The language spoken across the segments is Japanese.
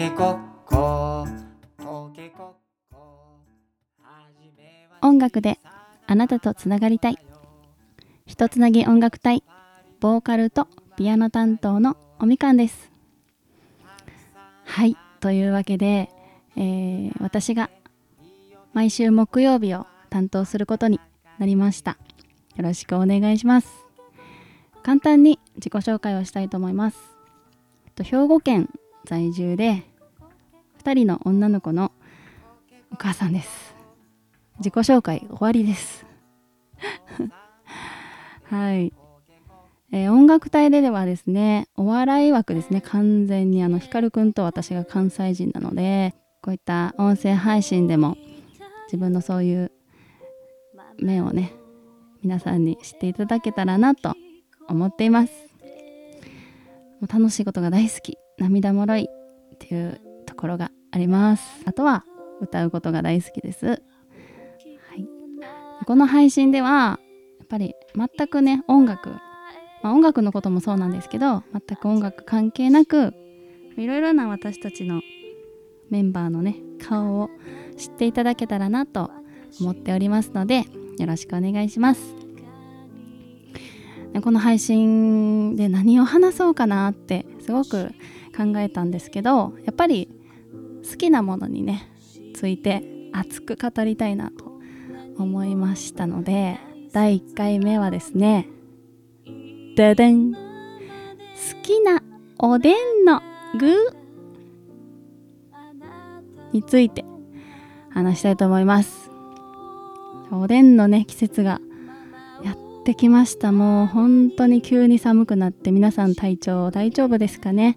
けこっこ音楽であなたとつながりたい。ひとつなぎ音楽隊ボーカルとピアノ担当のおみかんです。はいというわけで、えー私が毎週木曜日を担当することになりました。よろしくお願いします。簡単に自己紹介をしたいと思います。兵庫県在住で2人の女の子のお母さんです。自己紹介終わりです。はい、えー音楽隊でではですねお笑い枠ですね。完全にあの光くんと私が関西人なのでこういった音声配信でも自分のそういう面をね皆さんに知っていただけたらなと思っています。もう楽しいことが大好き。涙もろいっていうころがあります。あとは歌うことが大好きです。はい。この配信ではやっぱり全くね音楽、まあ、音楽のこともそうなんですけど全く音楽関係なくいろいろな私たちのメンバーのね顔を知っていただけたらなと思っておりますのでよろしくお願いします。でこの配信で何を話そうかなってすごく考えたんですけどやっぱり好きなものにねついて熱く語りたいなと思いましたので第1回目はですねででん。好きなおでんの具について話したいと思います。おでんのね季節がやってきました。もう本当に急に寒くなって皆さん体調大丈夫ですかね？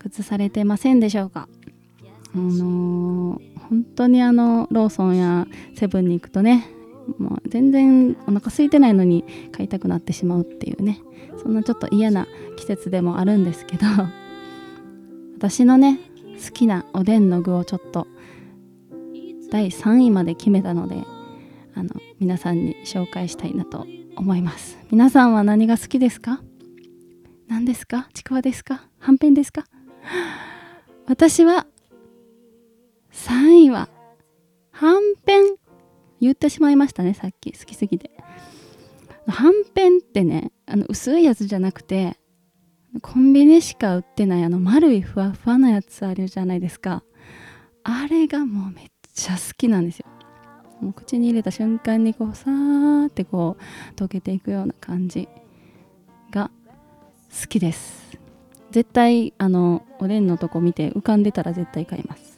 崩されてませんでしょうか？あのー本当にあのローソンやセブンに行くとねもう全然お腹空いてないのに買いたくなってしまうっていうねそんなちょっと嫌な季節でもあるんですけど 私のね好きなおでんの具をちょっと第3位まで決めたのであの皆さんに紹介したいなと思います。皆さんは何が好きですか？何ですか？ちくわですか？はんぺんですか？私は3位ははんぺん言ってしまいましたねさっき。好きすぎて。はんぺんってねあの薄いやつじゃなくてコンビニしか売ってないあの丸いふわふわなやつあるじゃないですか。あれがもうめっちゃ好きなんですよ。もう口に入れた瞬間にこうさーってこう溶けていくような感じが好きです。絶対あのおでんのとこ見て浮かんでたら絶対買います。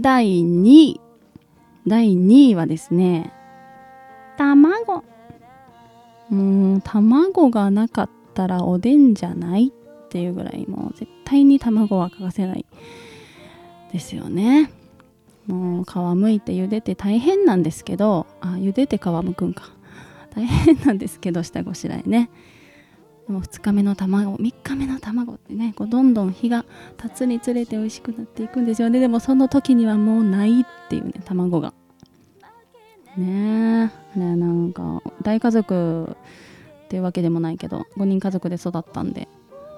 第2位第2位はですね卵。もう卵がなかったらおでんじゃないっていうぐらいもう絶対に卵は欠かせないですよね。もう皮むいて茹でて大変なんですけどあ茹でて皮むくんか。大変なんですけど下ごしらえね。でも2日目の卵3日目の卵ってねこうどんどん日が経つにつれて美味しくなっていくんですよね。でもその時にはもうないっていうね卵が。ねえ。ねなんか大家族っていうわけでもないけど5人家族で育ったんで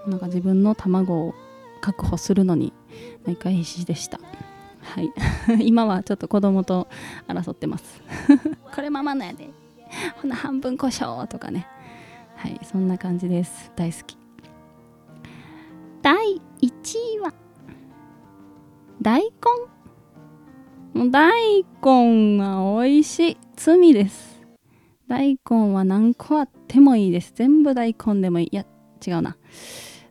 なんか自分の卵を確保するのに毎回必死でした。はい。今はちょっと子供と争ってます。これママのやで。ほな半分胡椒とかね。はいそんな感じです。大好き。第1位は？大根？もう大根は美味しい。罪です。大根は何個あってもいいです。全部大根でもいい。いや違うな。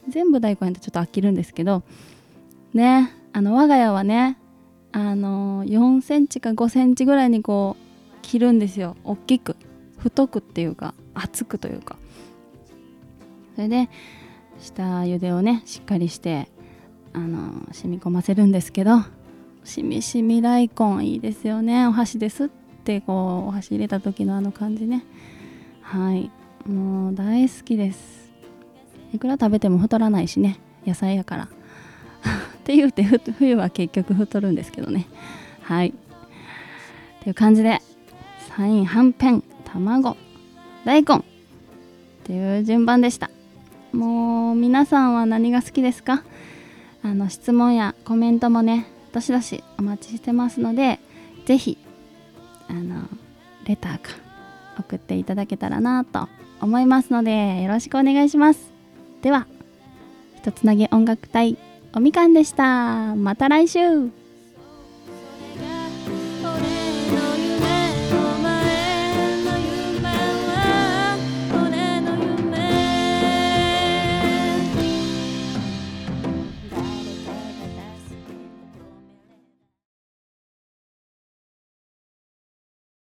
全部大根やとちょっと飽きるんですけど。ねあの我が家はねあの4センチか5センチぐらいにこう切るんですよ。大きく太くっていうか厚くというか。それで下茹でをねしっかりしてあの染み込ませるんですけどしみしみ大根いいですよね。お箸ですってこうお箸入れた時のあの感じね。はい。もう大好きです。いくら食べても太らないしね。野菜やから。って言うて冬は結局太るんですけどね。はい。っていう感じでサインはんぺん。卵大根。っていう順番でした。もう皆さんは何が好きですか？あの質問やコメントもねどしどしお待ちしてますのでぜひあのレターか送っていただけたらなと思いますのでよろしくお願いします。ではひとつなぎ音楽隊おみかんでした。また来週。